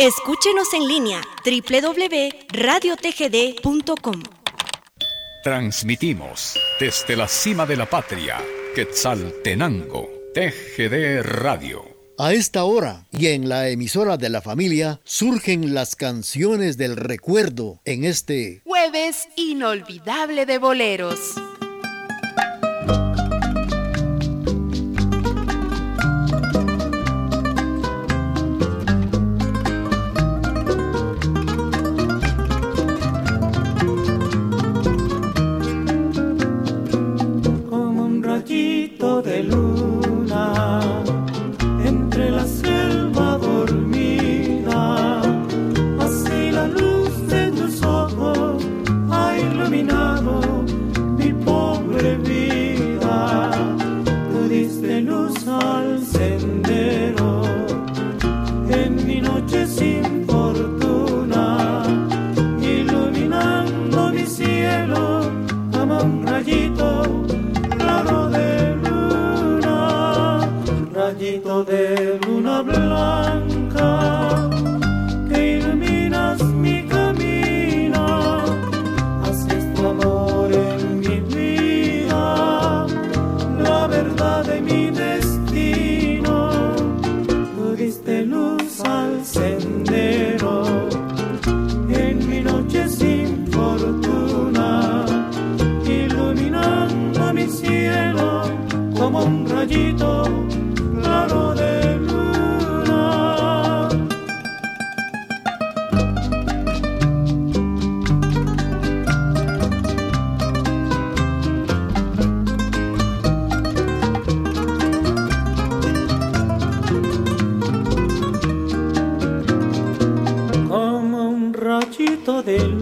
Escúchenos en línea www.radiotgd.com. Transmitimos desde la cima de la patria, Quetzaltenango, TGD Radio. A esta hora y en la emisora de la familia surgen las canciones del recuerdo en este jueves inolvidable de boleros. Como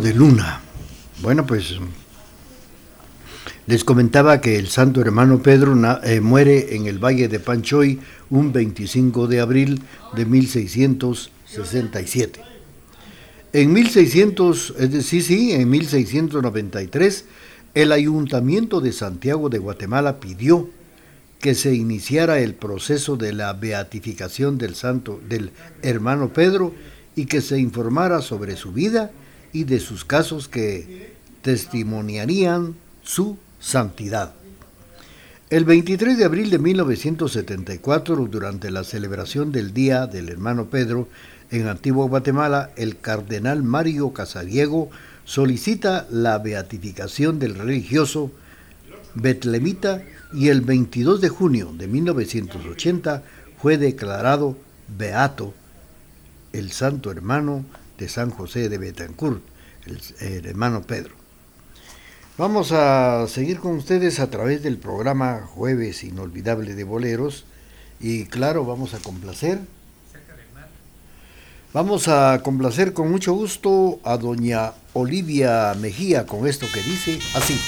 de luna. Bueno, pues les comentaba que el santo hermano Pedro eh, muere en el valle de Panchoy un 25 de abril de 1667. En 1600, es decir, sí, en 1693, el Ayuntamiento de Santiago de Guatemala pidió que se iniciara el proceso de la beatificación del santo del hermano Pedro y que se informara sobre su vida y de sus casos que testimoniarían su santidad. El 23 de abril de 1974, durante la celebración del Día del Hermano Pedro en Antigua Guatemala, el cardenal Mario Casariego solicita la beatificación del religioso betlemita y el 22 de junio de 1980 fue declarado beato el santo hermano de San José de Betancourt, el, hermano Pedro. Vamos a seguir con ustedes a través del programa Jueves Inolvidable de Boleros y claro, vamos a complacer. Vamos a complacer con mucho gusto a doña Olivia Mejía con esto que dice así.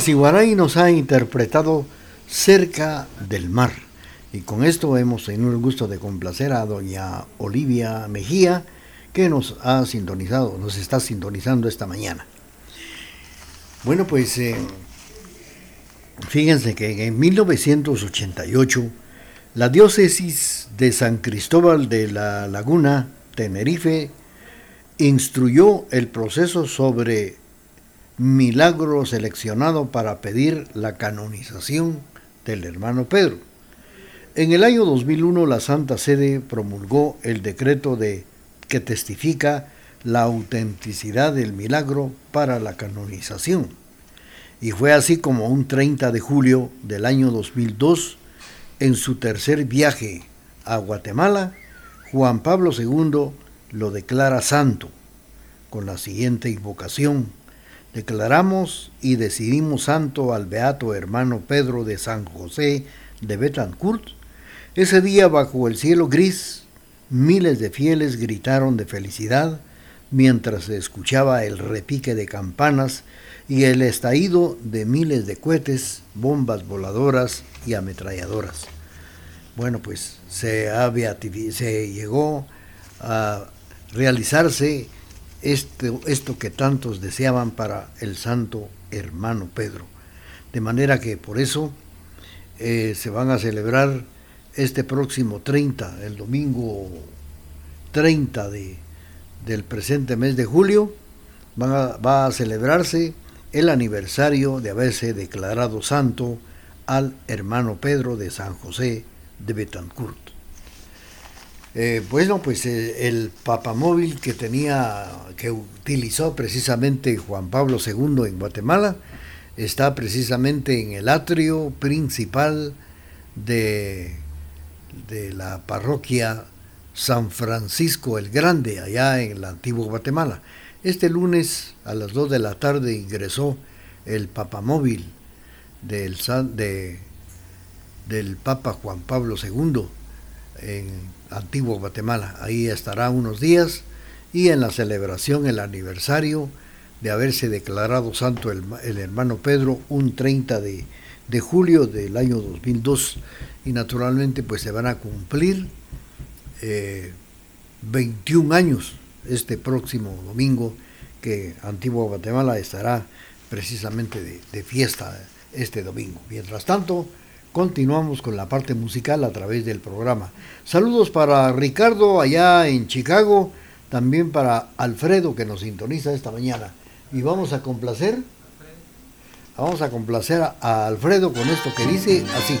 Siguaray nos ha interpretado Cerca del Mar. Y con esto hemos tenido el gusto de complacer a doña Olivia Mejía, que nos ha sintonizado, nos está sintonizando esta mañana. Bueno, pues eh, fíjense que en 1988 la diócesis de San Cristóbal de la Laguna, Tenerife, instruyó el proceso sobre milagro seleccionado para pedir la canonización del hermano Pedro. En el año 2001 la Santa Sede promulgó el decreto de que testifica la autenticidad del milagro para la canonización. Y fue así como un 30 de julio del año 2002, en su tercer viaje a Guatemala, Juan Pablo II lo declara santo, con la siguiente invocación declaramos y decidimos santo al beato hermano Pedro de San José de Betancourt. Ese día bajo el cielo gris, miles de fieles gritaron de felicidad mientras se escuchaba el repique de campanas y el estallido de miles de cohetes, bombas voladoras y ametralladoras. Bueno, pues se, se llegó a realizarse esto, esto que tantos deseaban para el santo hermano Pedro. De manera que por eso eh, se van a celebrar este próximo 30, el domingo 30 de, del presente mes de julio, va a celebrarse el aniversario de haberse declarado santo al hermano Pedro de San José de Betancourt. Eh, bueno, pues eh, el papamóvil que tenía, que utilizó precisamente Juan Pablo II en Guatemala, está precisamente en el atrio principal de, de la parroquia San Francisco el Grande, allá en la antigua Guatemala. Este lunes a las 2 de la tarde ingresó el papamóvil del, de, del Papa Juan Pablo II en Antiguo Guatemala. Ahí estará unos días y en la celebración, el aniversario de haberse declarado santo el, hermano Pedro un 30 de, julio del año 2002 y naturalmente pues se van a cumplir 21 eh, años este próximo domingo que Antiguo Guatemala estará precisamente de, de fiesta este domingo. Mientras tanto, continuamos con la parte musical a través del programa. Saludos para Ricardo allá en Chicago, también para Alfredo que nos sintoniza esta mañana. Y vamos a complacer, vamos a complacer a Alfredo con esto que dice así.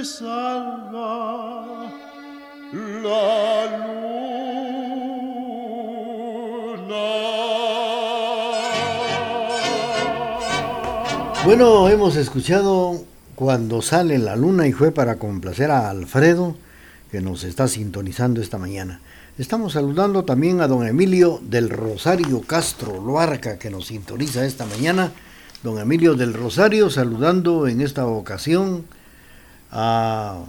que salga la luna. Bueno, hemos escuchado cuando sale la luna y fue para complacer a Alfredo que nos está sintonizando esta mañana. Estamos saludando también a don Emilio del Rosario Castro Loarca que nos sintoniza esta mañana. Don Emilio del Rosario saludando en esta ocasión a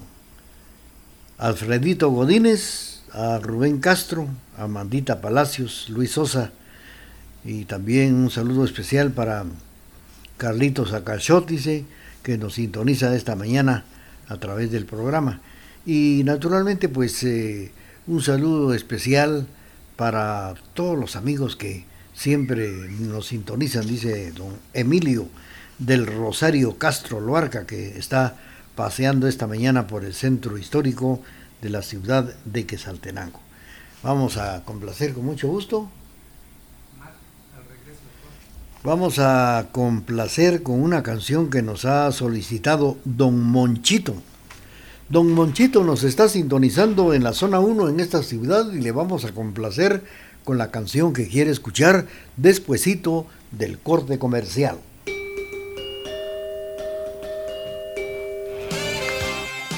Alfredito Godínez, a Rubén Castro, a Mandita Palacios, Luis Sosa y también un saludo especial para Carlitos Acachotice que nos sintoniza esta mañana a través del programa. Y naturalmente pues eh, un saludo especial para todos los amigos que siempre nos sintonizan, dice don Emilio del Rosario Castro Loarca, que está paseando esta mañana por el centro histórico de la ciudad de Quesaltenango. Vamos a complacer con mucho gusto. Vamos a complacer con una canción que nos ha solicitado Don Monchito. Don Monchito nos está sintonizando en la zona 1 en esta ciudad y le vamos a complacer con la canción que quiere escuchar despuesito del corte comercial.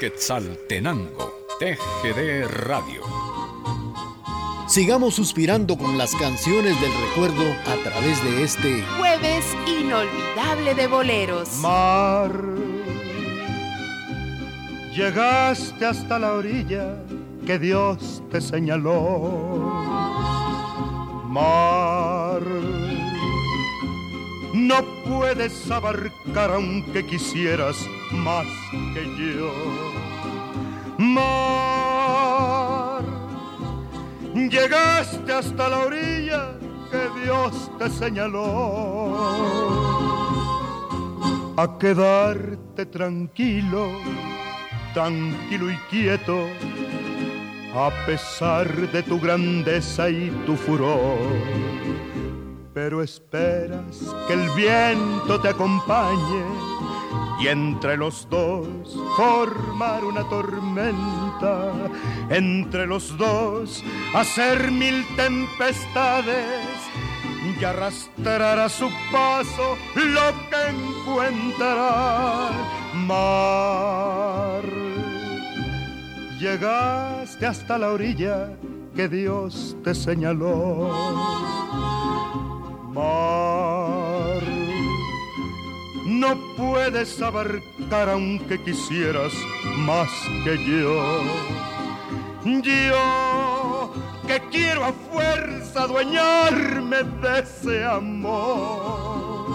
Quetzaltenango, TGD Radio. Sigamos suspirando con las canciones del recuerdo a través de este jueves inolvidable de boleros. Mar, llegaste hasta la orilla que Dios te señaló mar. No puedes abarcar aunque quisieras más que yo. Mar, llegaste hasta la orilla que Dios te señaló. A quedarte tranquilo, tranquilo y quieto a pesar de tu grandeza y tu furor. Pero esperas que el viento te acompañe y entre los dos formar una tormenta, entre los dos hacer mil tempestades y arrastrar a su paso lo que encuentra mar llegaste hasta la orilla que Dios te señaló. Mar, no puedes abarcar aunque quisieras más que yo. Yo que quiero a fuerza adueñarme de ese amor,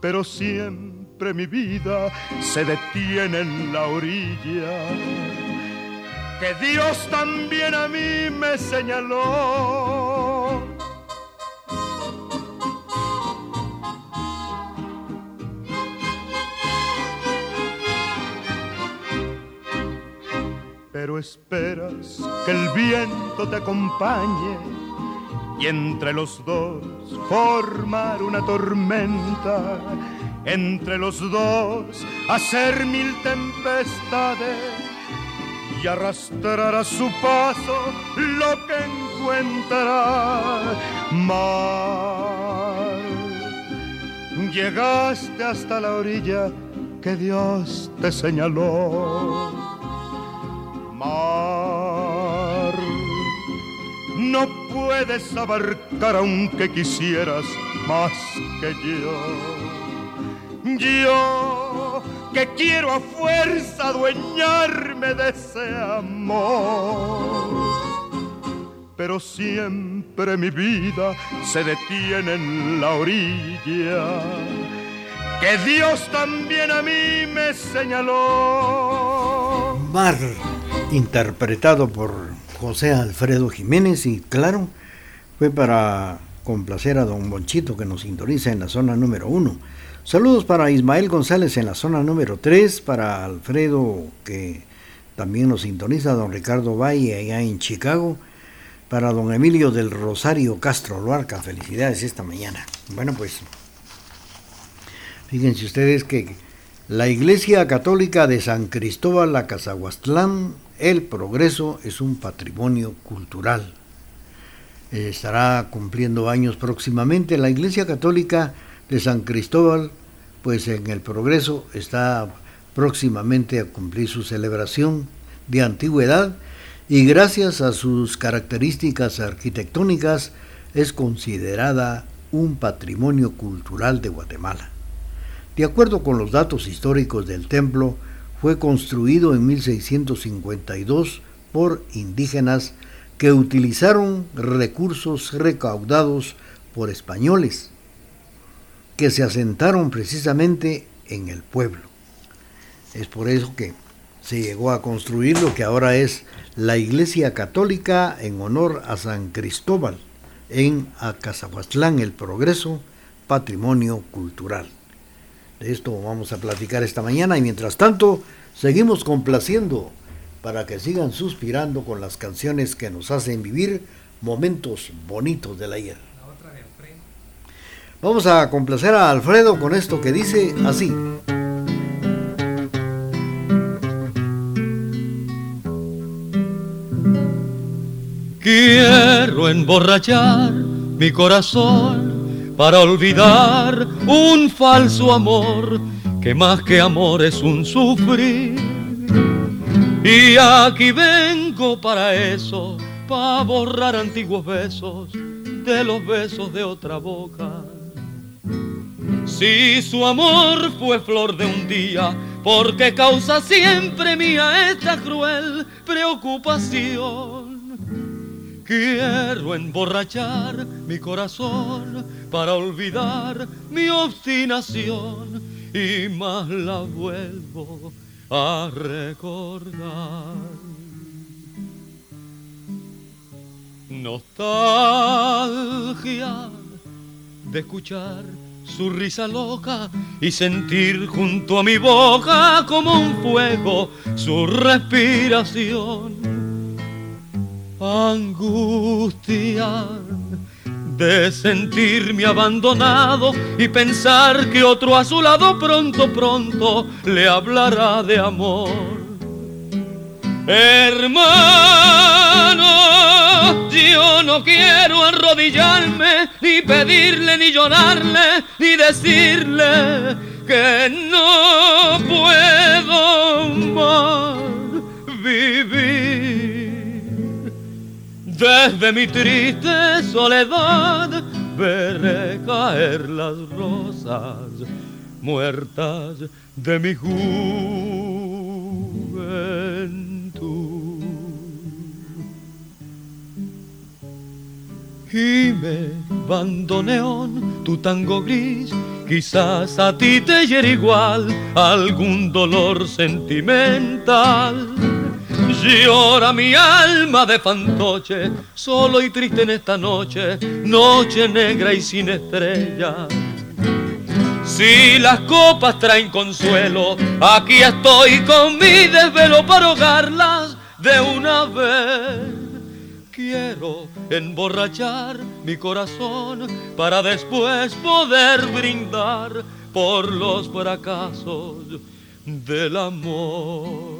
pero siempre mi vida se detiene en la orilla. Que Dios también a mí me señaló. Esperas que el viento te acompañe y entre los dos formar una tormenta entre los dos hacer mil tempestades y arrastrar a su paso lo que encuentra mar. Llegaste hasta la orilla que Dios te señaló. Mar, no puedes abarcar aunque quisieras más que yo yo que quiero a fuerza adueñarme de ese amor. Pero siempre mi vida se detiene en la orilla que Dios también a mí me señaló. Mar, interpretado por José Alfredo Jiménez y claro, fue para complacer a don Bonchito que nos sintoniza en la zona número uno. Saludos para Ismael González en la zona número 3, para Alfredo que también nos sintoniza, don Ricardo Valle allá en Chicago, para don Emilio del Rosario Castro Luarca, felicidades esta mañana. Bueno, pues fíjense ustedes que la Iglesia Católica de San Cristóbal la Cazahuastlán, el progreso es un patrimonio cultural. Estará cumpliendo años próximamente. La Iglesia Católica de San Cristóbal, pues en el progreso está próximamente a cumplir su celebración de antigüedad y gracias a sus características arquitectónicas es considerada un patrimonio cultural de Guatemala. De acuerdo con los datos históricos del templo, fue construido en 1652 por indígenas que utilizaron recursos recaudados por españoles que se asentaron precisamente en el pueblo. Es por eso que se llegó a construir lo que ahora es la Iglesia Católica en honor a San Cristóbal en Acazahuatlán, el Progreso, Patrimonio Cultural. De esto vamos a platicar esta mañana y mientras tanto Seguimos complaciendo para que sigan suspirando con las canciones que nos hacen vivir momentos bonitos del ayer. Vamos a complacer a Alfredo con esto que dice así. Quiero emborrachar mi corazón para olvidar un falso amor que más que amor es un sufrir. Y aquí vengo para eso, para borrar antiguos besos de los besos de otra boca. Si su amor fue flor de un día, porque causa siempre mía esta cruel preocupación. Quiero emborrachar mi corazón para olvidar mi obstinación y más la vuelvo a recordar. Nostalgia de escuchar su risa loca y sentir junto a mi boca como un fuego su respiración angustia de sentirme abandonado y pensar que otro a su lado pronto, pronto le hablará de amor. Hermano, yo no quiero arrodillarme, ni pedirle, ni llorarle, ni decirle que no puedo más vivir. Desde mi triste soledad veré caer las rosas muertas de mi juventud. Y me bandoneón tu tango gris, quizás a ti te hiere igual algún dolor sentimental Llora mi alma de fantoche, solo y triste en esta noche, noche negra y sin estrella. Si las copas traen consuelo, aquí estoy con mi desvelo para ahogarlas de una vez. Quiero emborrachar mi corazón para después poder brindar por los fracasos del amor.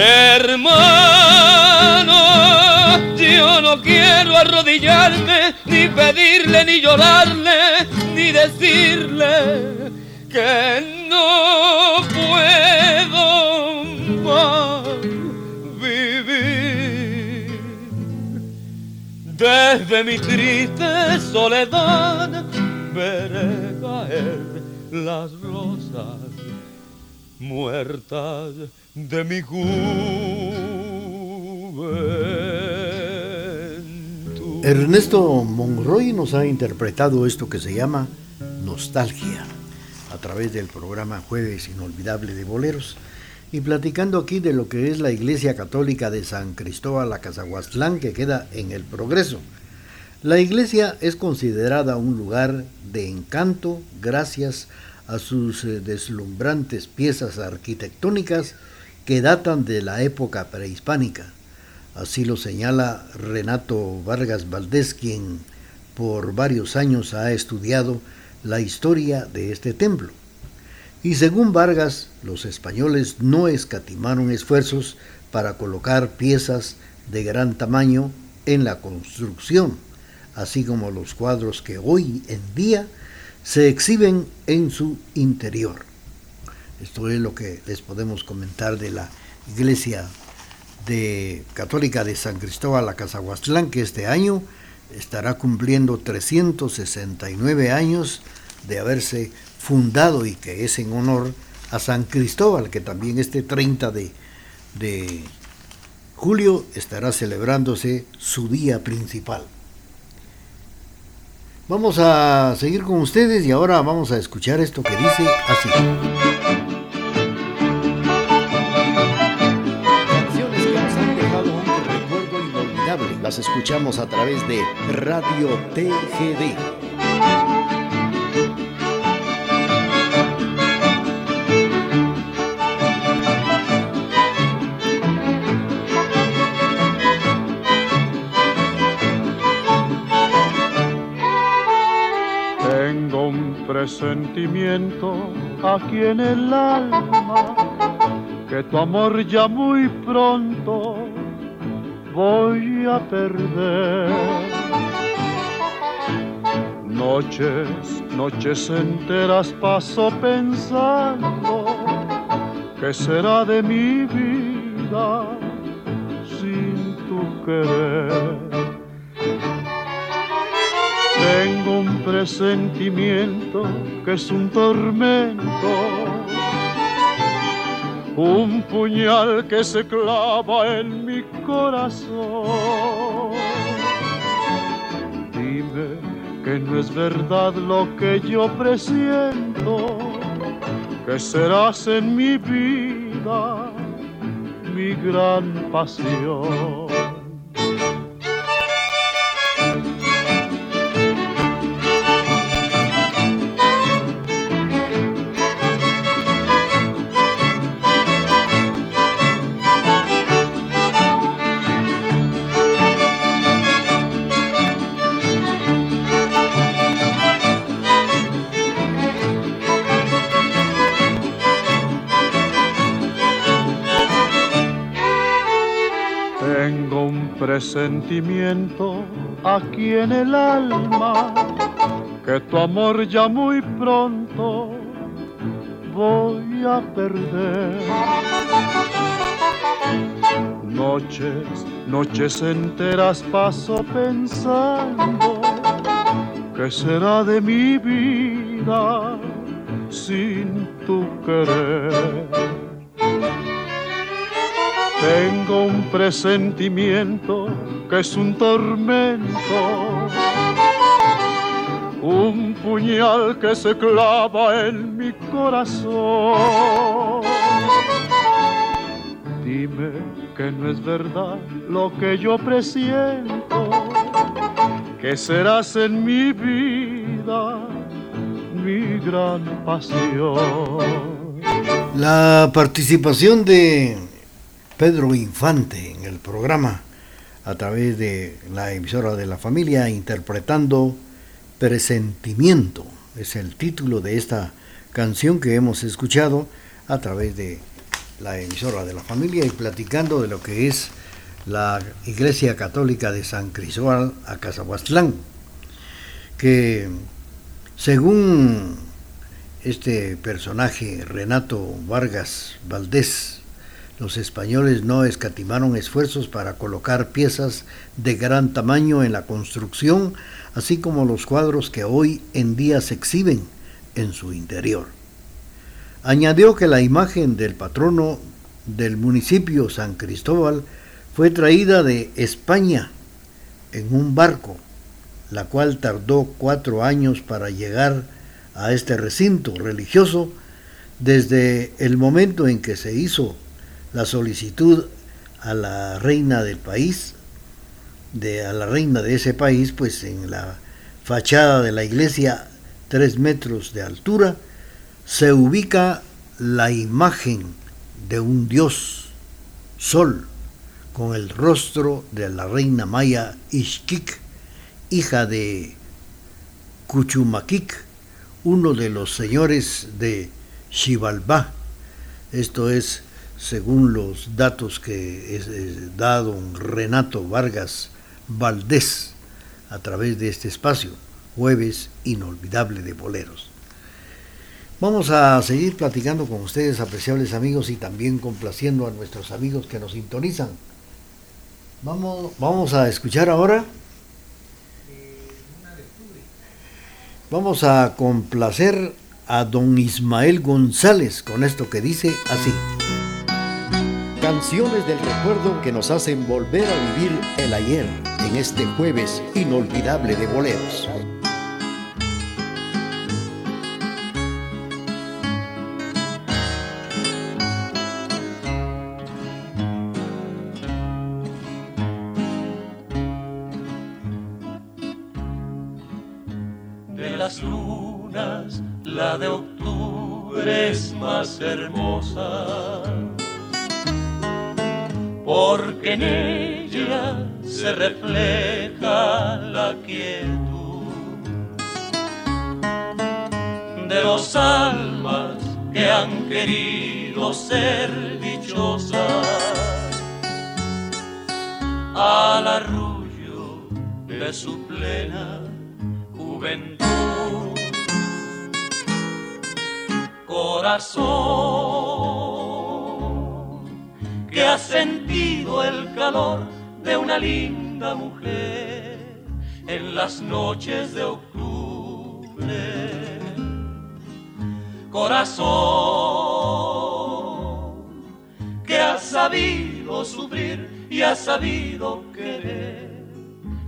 Hermano, yo no quiero arrodillarme, ni pedirle, ni llorarle, ni decirle que no puedo más vivir. Desde mi triste soledad veré caer las rosas muertas de mi juventud. Ernesto Monroy nos ha interpretado esto que se llama Nostalgia a través del programa Jueves Inolvidable de Boleros y platicando aquí de lo que es la Iglesia Católica de San Cristóbal Acazahuastlán que queda en el Progreso. La iglesia es considerada un lugar de encanto gracias a sus eh, deslumbrantes piezas arquitectónicas que datan de la época prehispánica. Así lo señala Renato Vargas Valdés, quien por varios años ha estudiado la historia de este templo. Y según Vargas, los españoles no escatimaron esfuerzos para colocar piezas de gran tamaño en la construcción, así como los cuadros que hoy en día se exhiben en su interior. Esto es lo que les podemos comentar de la iglesia de católica de San Cristóbal a Cazahuastlán, que este año estará cumpliendo 369 años de haberse fundado y que es en honor a San Cristóbal, que también este 30 de, de julio estará celebrándose su día principal. Vamos a seguir con ustedes y ahora vamos a escuchar esto que dice así. Canciones que nos han dejado un recuerdo inolvidable. Las escuchamos a través de Radio TGD. Sentimiento aquí en el alma que tu amor ya muy pronto voy a perder. Noches, noches enteras paso pensando qué será de mi vida sin tu querer. Tengo un presentimiento que es un tormento, un puñal que se clava en mi corazón. Dime que no es verdad lo que yo presiento, que serás en mi vida mi gran pasión. Sentimiento aquí en el alma que tu amor ya muy pronto voy a perder. Noches, noches enteras paso pensando que será de mi vida sin tu querer. Tengo un presentimiento que es un tormento, un puñal que se clava en mi corazón. Dime que no es verdad lo que yo presiento, que serás en mi vida mi gran pasión. La participación de Pedro Infante en el programa a través de la emisora de la familia interpretando Presentimiento. Es el título de esta canción que hemos escuchado a través de la emisora de la familia y platicando de lo que es la Iglesia Católica de San Cristóbal a Cazahuastlán, que según este personaje Renato Vargas Valdés, los españoles no escatimaron esfuerzos para colocar piezas de gran tamaño en la construcción, así como los cuadros que hoy en día se exhiben en su interior. Añadió que la imagen del patrono del municipio San Cristóbal fue traída de España en un barco, la cual tardó cuatro años para llegar a este recinto religioso desde el momento en que se hizo la solicitud a la reina del país, de, a la reina de ese país, pues en la fachada de la iglesia, tres metros de altura, se ubica la imagen de un dios, sol, con el rostro de la reina maya Ixquic, hija de Cuchumaquic, uno de los señores de Xibalbá. Esto es según los datos que es, dado Renato Vargas Valdés a través de este espacio, jueves inolvidable de boleros. Vamos a seguir platicando con ustedes, apreciables amigos, y también complaciendo a nuestros amigos que nos sintonizan. Vamos, vamos a escuchar ahora. Vamos a complacer a don Ismael González con esto que dice así. Canciones del recuerdo que nos hacen volver a vivir el ayer en este jueves inolvidable de boleros. De las lunas, la de octubre es más hermosa porque en ella se refleja la quietud de los almas que han querido ser dichosas al arrullo de su plena juventud. Corazón ha sentido el calor de una linda mujer en las noches de octubre. Corazón que ha sabido sufrir y ha sabido querer,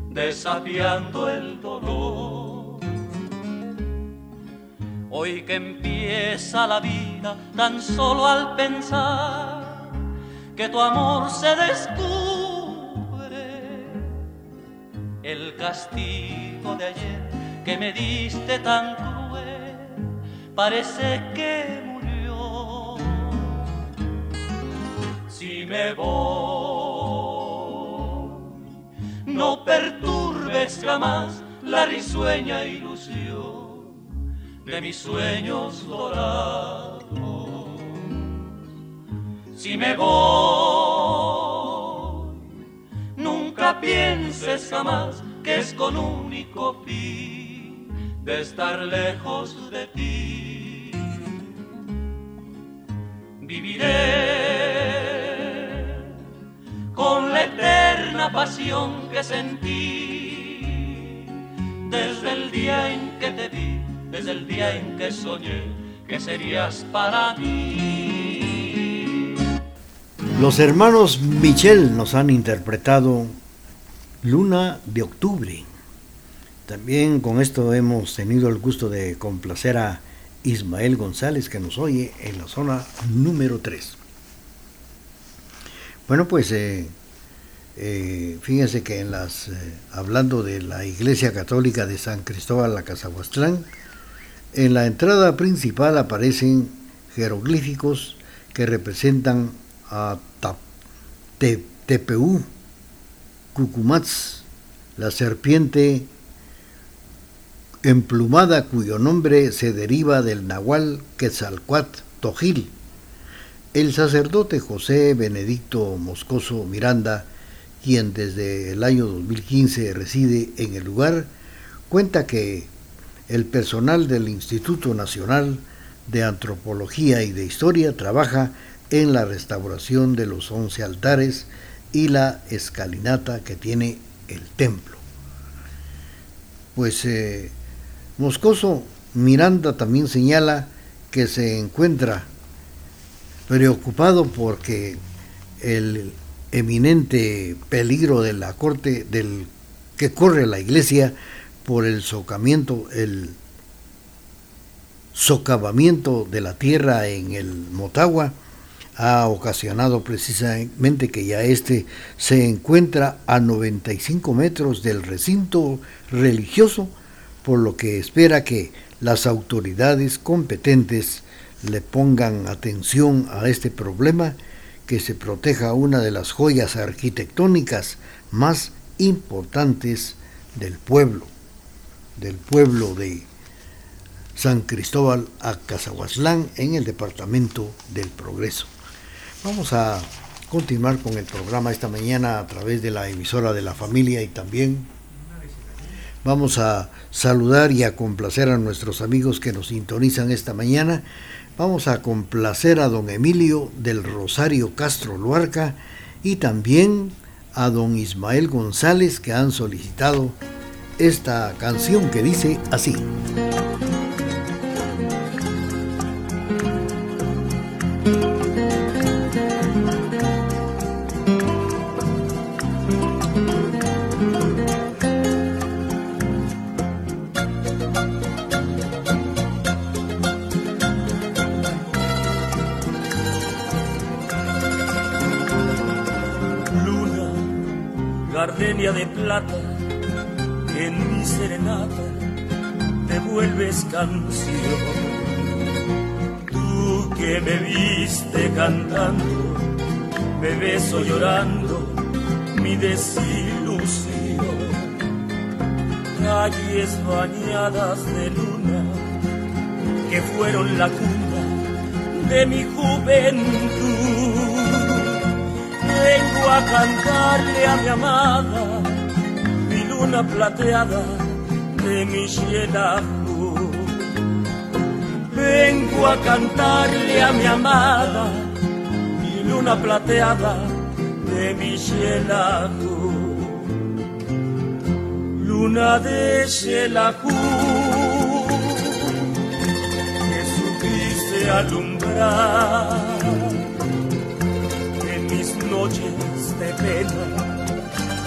desafiando el dolor. Hoy que empieza la vida tan solo al pensar que tu amor se descubre. El castigo de ayer que me diste tan cruel parece que murió. Si me voy, no perturbes jamás la risueña ilusión de mis sueños dorados si me voy, nunca pienses jamás que es con único fin de estar lejos de ti. Viviré con la eterna pasión que sentí desde el día en que te vi, desde el día en que soñé que serías para mí. Los hermanos Michel nos han interpretado Luna de Octubre. También con esto hemos tenido el gusto de complacer a Ismael González que nos oye en la zona número 3. Bueno, pues eh, eh, fíjense que en las, eh, hablando de la Iglesia Católica de San Cristóbal la Cazahuastlán, en la entrada principal aparecen jeroglíficos que representan a TPU, Cucumats, la serpiente emplumada cuyo nombre se deriva del nahual Quetzalcoatl Tojil. El sacerdote José Benedicto Moscoso Miranda, quien desde el año 2015 reside en el lugar, cuenta que el personal del Instituto Nacional de Antropología y de Historia trabaja en la restauración de los once altares y la escalinata que tiene el templo. Pues eh, Moscoso Miranda también señala que se encuentra preocupado porque el eminente peligro de la corte del que corre la iglesia por el socamiento, el socavamiento de la tierra en el Motagua, ha ocasionado precisamente que ya este se encuentra a 95 metros del recinto religioso, por lo que espera que las autoridades competentes le pongan atención a este problema, que se proteja una de las joyas arquitectónicas más importantes del pueblo, del pueblo de San Cristóbal a Cazahuaslán en el departamento del Progreso. Vamos a continuar con el programa esta mañana a través de la emisora de la familia y también vamos a saludar y a complacer a nuestros amigos que nos sintonizan esta mañana. Vamos a complacer a don Emilio del Rosario Castro Luarca y también a don Ismael González que han solicitado esta canción que dice así. De plata, en mi serenata te vuelves canción. Tú que me viste cantando, me beso llorando mi desilusión. Calles bañadas de luna que fueron la cuna de mi juventud vengo a cantarle a mi amada mi luna plateada de mi Vengo a cantarle a mi amada mi luna plateada de mi Luna de Xelajú que alumbrar noches de pena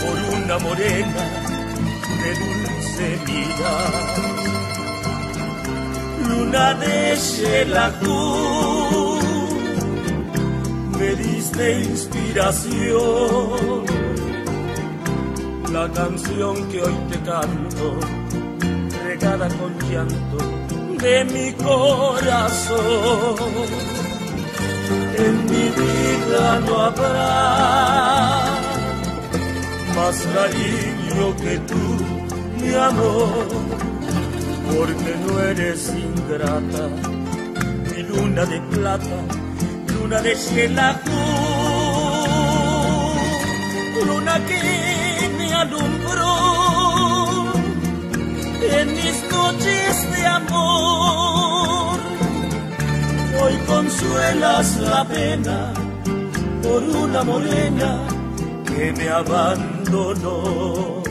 por una morena de dulce vida. Luna de Xelajú, me diste inspiración. La canción que hoy te canto, regada con llanto de mi corazón en mi vida no habrá más cariño que tú, mi amor, porque no eres ingrata, mi luna de plata, luna de cielajú, luna que me alumbró en mis noches de amor hoy consuelas la pena por una morena que me abandonó.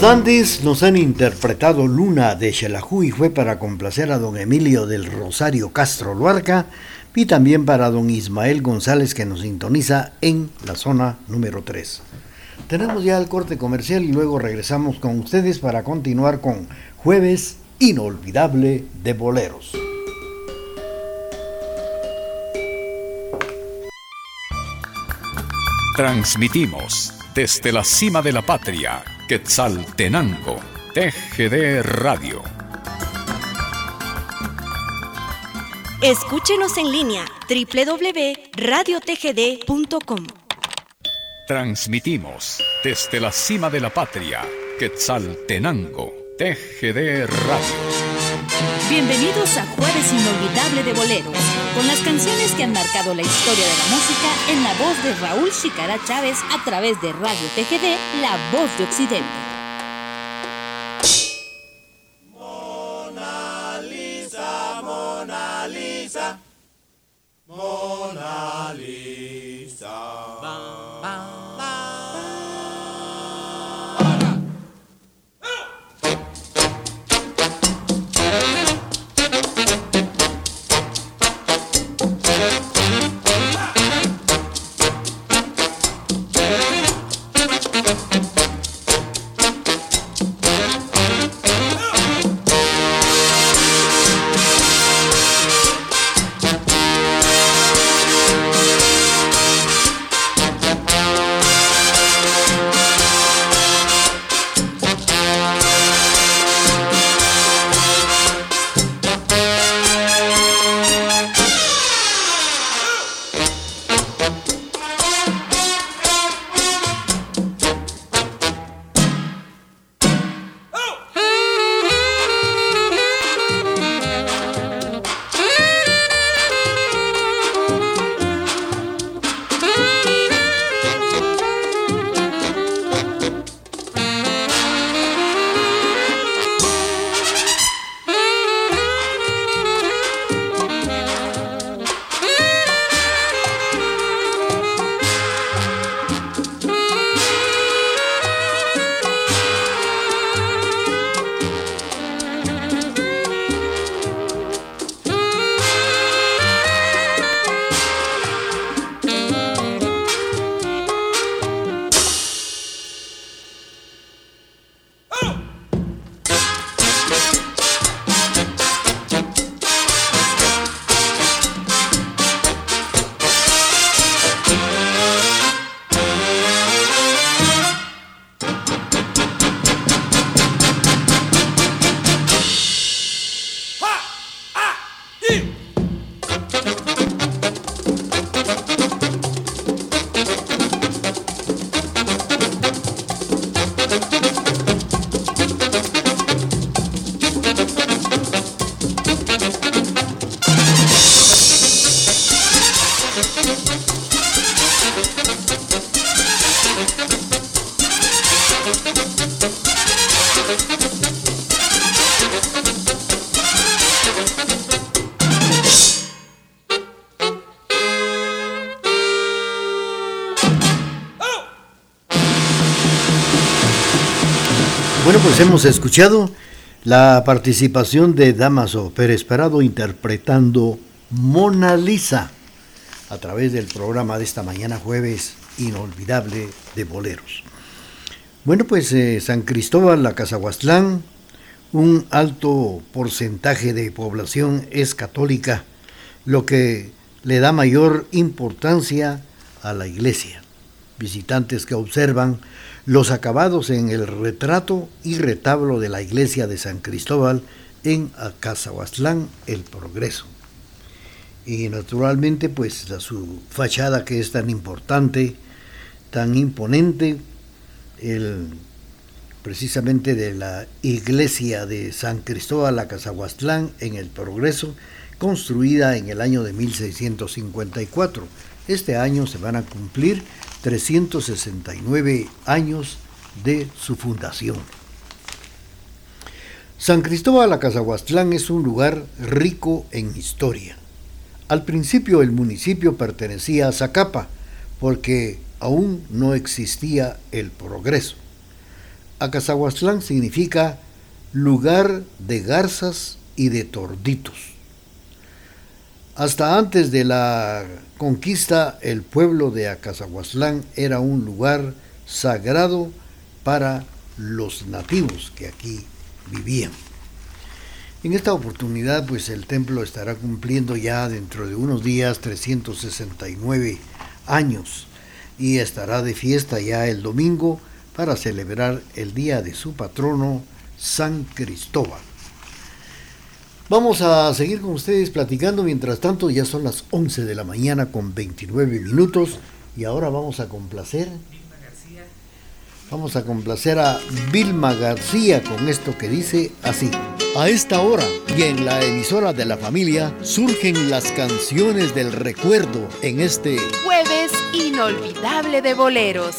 Los dandies nos han interpretado Luna de Xelajú y fue para complacer a don Emilio del Rosario Castro Luarca y también para don Ismael González que nos sintoniza en la zona número 3. Tenemos ya el corte comercial y luego regresamos con ustedes para continuar con Jueves Inolvidable de Boleros. Transmitimos desde la cima de la patria, Quetzaltenango, TGD Radio Escúchenos en línea www.radiotgd.com. Transmitimos desde la cima de la patria, Quetzaltenango, TGD Radio. Bienvenidos a Jueves Inolvidable de Boleros, con las canciones que han marcado la historia de la música en la voz de Raúl Chicara Chávez a través de Radio TGD, La Voz de Occidente. Hemos escuchado la participación de Damaso Pérez Parado interpretando Mona Lisa a través del programa de esta mañana jueves inolvidable de boleros. Bueno, pues eh, San Cristóbal, la Cazahuastlán, un alto porcentaje de población es católica, lo que le da mayor importancia a la iglesia. Visitantes que observan los acabados en el retrato y retablo de la iglesia de San Cristóbal en Acazahuastlán, El Progreso. Y naturalmente, pues su fachada que es tan importante, tan imponente, el, precisamente de la iglesia de San Cristóbal Acazahuastlán en El Progreso, construida en el año de 1654. Este año se van a cumplir 369 años de su fundación. San Cristóbal Acazahuastlán es un lugar rico en historia. Al principio el municipio pertenecía a Zacapa porque aún no existía el progreso. Acazahuastlán significa lugar de garzas y de torditos. Hasta antes de la conquista, el pueblo de Acazahuastlán era un lugar sagrado para los nativos que aquí vivían. En esta oportunidad, pues el templo estará cumpliendo ya dentro de unos días 369 años y estará de fiesta ya el domingo para celebrar el día de su patrono, San Cristóbal. Vamos a seguir con ustedes platicando. Mientras tanto, ya son las 11 de la mañana con 29 minutos. Y ahora vamos a complacer. Vamos a complacer a Vilma García con esto que dice así. A esta hora y en la emisora de la familia surgen las canciones del recuerdo en este jueves inolvidable de boleros.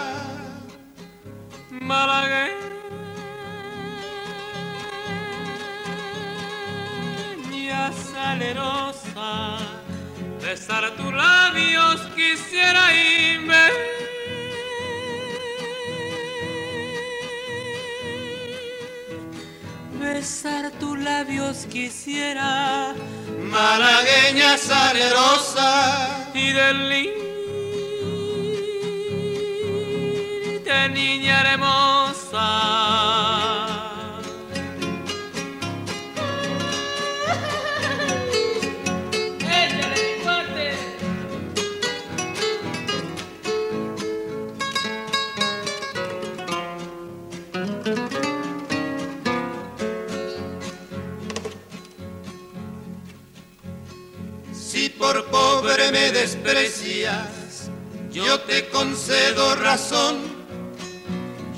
malagueña salerosa, besar tus labios quisiera irme. Besar tus labios quisiera, malagueña salerosa y del niña hermosa. Si por pobre me desprecias, yo te concedo razón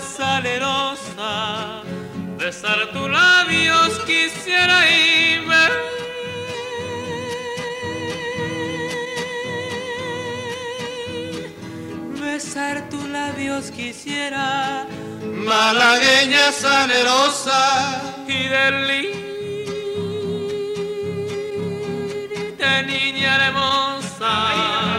salerosa besar tus labios quisiera irme. Besar tus labios quisiera. Malagueña salerosa y del de niña hermosa.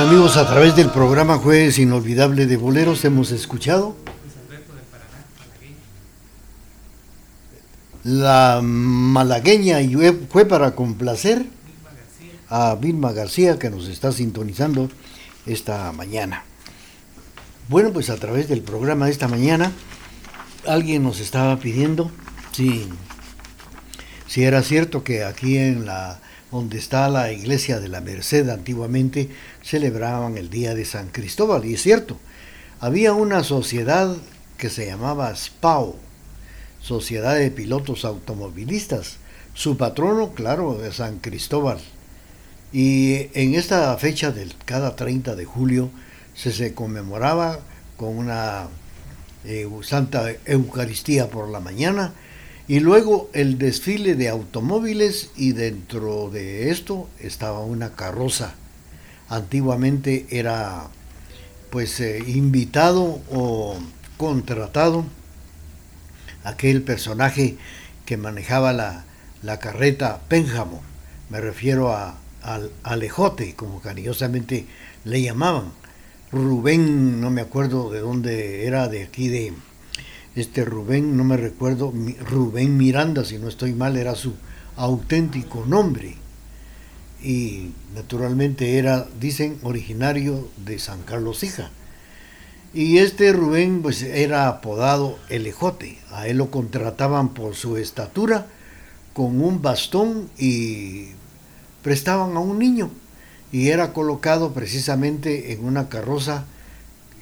Amigos, a través del programa Jueves Inolvidable de Boleros hemos escuchado la malagueña y fue para complacer a Vilma García que nos está sintonizando esta mañana. Bueno, pues a través del programa de esta mañana alguien nos estaba pidiendo si, si era cierto que aquí en la donde está la iglesia de la Merced antiguamente, celebraban el día de San Cristóbal. Y es cierto, había una sociedad que se llamaba SPAO, Sociedad de Pilotos Automovilistas. Su patrono, claro, es San Cristóbal. Y en esta fecha del cada 30 de julio se, se conmemoraba con una eh, Santa Eucaristía por la mañana y luego el desfile de automóviles y dentro de esto estaba una carroza. Antiguamente era pues eh, invitado o contratado aquel personaje que manejaba la, la carreta Pénjamo. Me refiero a, al Alejote, como cariñosamente le llamaban. Rubén, no me acuerdo de dónde era, de aquí de, este Rubén, no me recuerdo, Rubén Miranda, si no estoy mal, era su auténtico nombre. Y naturalmente era, dicen, originario de San Carlos Hija. Y este Rubén pues era apodado El Ejote. A él lo contrataban por su estatura con un bastón y prestaban a un niño. Y era colocado precisamente en una carroza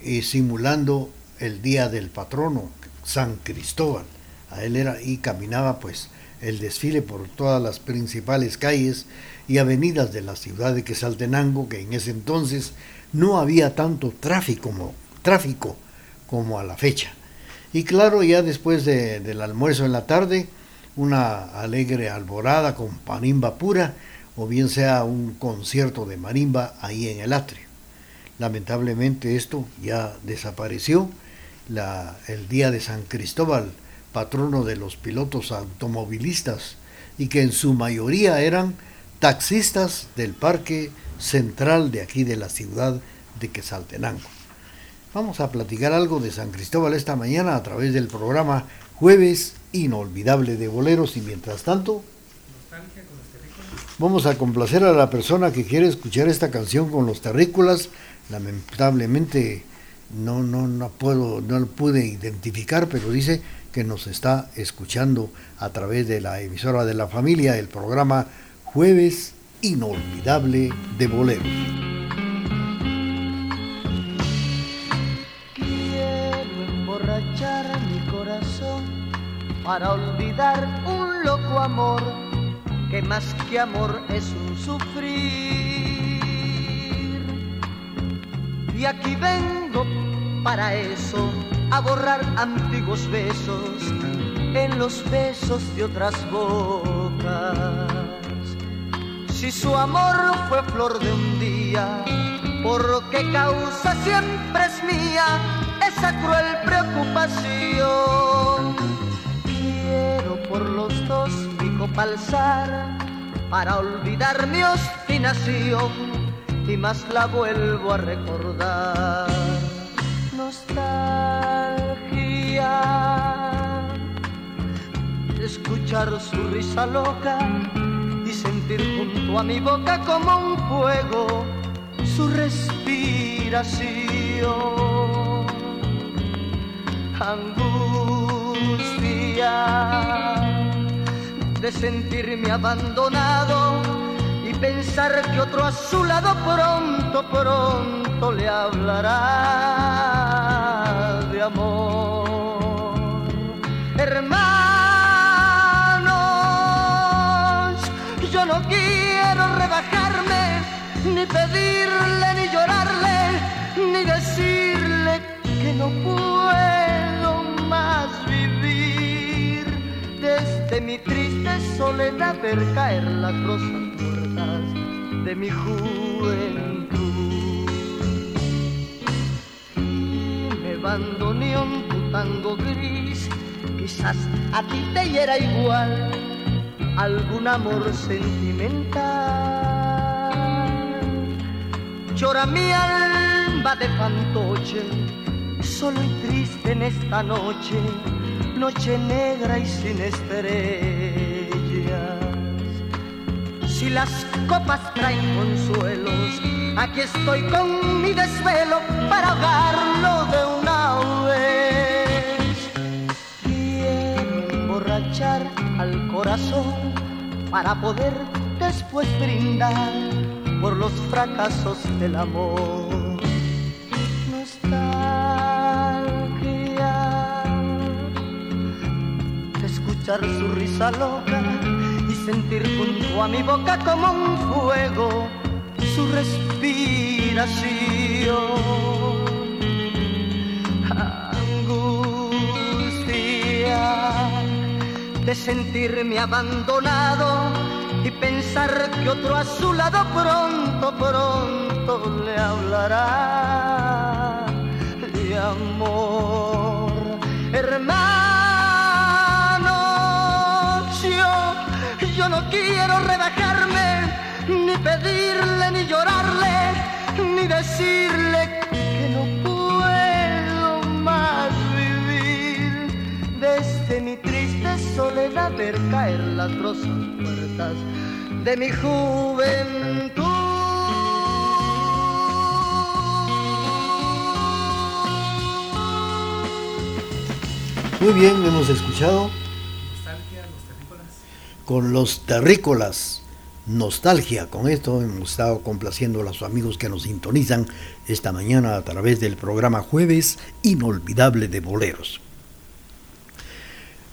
eh, simulando el día del patrono, San Cristóbal. A él era y caminaba pues el desfile por todas las principales calles y avenidas de la ciudad de Quesaltenango, que en ese entonces no había tanto tráfico como, tráfico como a la fecha. Y claro, ya después del almuerzo en la tarde, una alegre alborada con panimba pura, o bien sea un concierto de marimba ahí en el atrio. Lamentablemente esto ya desapareció el día de San Cristóbal, patrono de los pilotos automovilistas, y que en su mayoría eran taxistas del parque central de aquí de la ciudad de Quesaltenango. Vamos a platicar algo de San Cristóbal esta mañana a través del programa Jueves Inolvidable de Boleros y mientras tanto vamos a complacer a la persona que quiere escuchar esta canción con los terrícolas. Lamentablemente no, no, no puedo, no lo pude identificar, pero dice que nos está escuchando a través de la emisora de la familia, el programa Jueves Inolvidable de Boleros. Para olvidar un loco amor que más que amor es un sufrir y aquí vengo para eso, a borrar antiguos besos en los besos de otras bocas. Si su amor fue flor de un día, por qué causa siempre es mía esa cruel preocupación. Quiero por los dos mi copa para olvidar mi obstinación y más la vuelvo a recordar. Nostalgia, escuchar su risa loca y sentir junto a mi boca como un fuego su respiración. angustia de sentirme abandonado pensar que otro a su lado pronto, pronto le hablará de amor. Hermanos, yo no quiero rebajarme, ni pedirle, ni llorarle, ni decirle que no puedo más vivir desde mi triste soledad ver caer las rosas de mi juventud. Me bandoneó tu tango gris, quizás a ti te hiera igual algún amor sentimental. Llora mi alma de fantoche, solo y triste en esta noche, noche negra y sin estrellas. Si las copas traen consuelos, aquí estoy con mi desvelo para ahogarlo de una vez. Quiero emborrachar al corazón para poder después brindar por los fracasos del amor. Nostalgia de escuchar su risa loca sentir junto a mi boca como un fuego su respiración. Angustia de sentirme abandonado y pensar que otro a su lado pronto, pronto le hablará de amor. Hermanos, yo no quiero rebajarme, ni pedirle, ni llorarle, ni decirle que no puedo más vivir desde mi triste soledad ver caer las rosas muertas de mi juventud. Muy bien, hemos escuchado con los terrícolas. Nostalgia, con esto hemos estado complaciendo a los amigos que nos sintonizan esta mañana a través del programa Jueves Inolvidable de Boleros.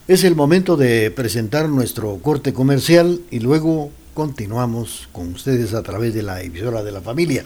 Es el momento de presentar nuestro corte comercial y luego continuamos con ustedes a través de la emisora de la familia.